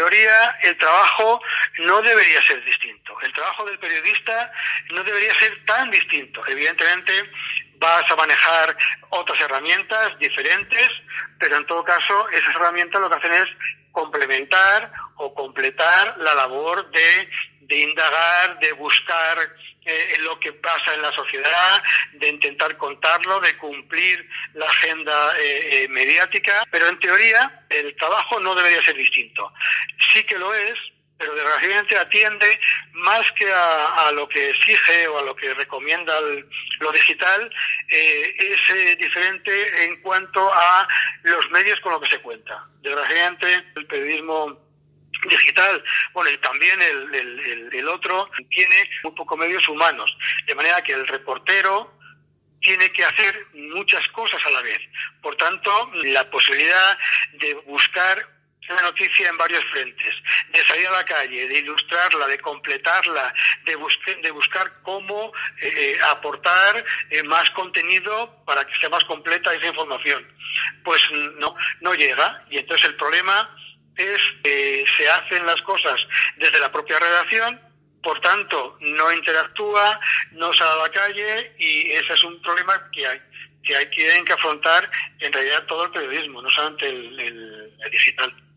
teoría, el trabajo no debería ser distinto. El trabajo del periodista no debería ser tan distinto. Evidentemente, vas a manejar otras herramientas diferentes, pero en todo caso, esas herramientas lo que hacen es complementar o completar la labor de, de indagar, de buscar eh, lo que pasa en la sociedad, de intentar contarlo, de cumplir la agenda eh, eh, mediática, pero en teoría el trabajo no debería ser distinto. Sí que lo es, pero desgraciadamente atiende más que a, lo que exige o a lo que recomienda lo digital, es diferente en cuanto a los medios con los que se cuenta. Desgraciadamente el periodismo digital, bueno, y también el, el, otro tiene un poco medios humanos, de manera que el reportero tiene que hacer muchas cosas a la vez. Por tanto, la posibilidad de buscar una noticia en varios frentes, de salir a la calle, de ilustrarla, de completarla, de, de buscar cómo eh, eh, aportar eh, más contenido para que sea más completa esa información. Pues no, no llega. Y entonces el problema es que se hacen las cosas desde la propia redacción, por tanto no interactúa, no sale a la calle y ese es un problema que hay que hay que afrontar en realidad todo el periodismo, no solamente el digital.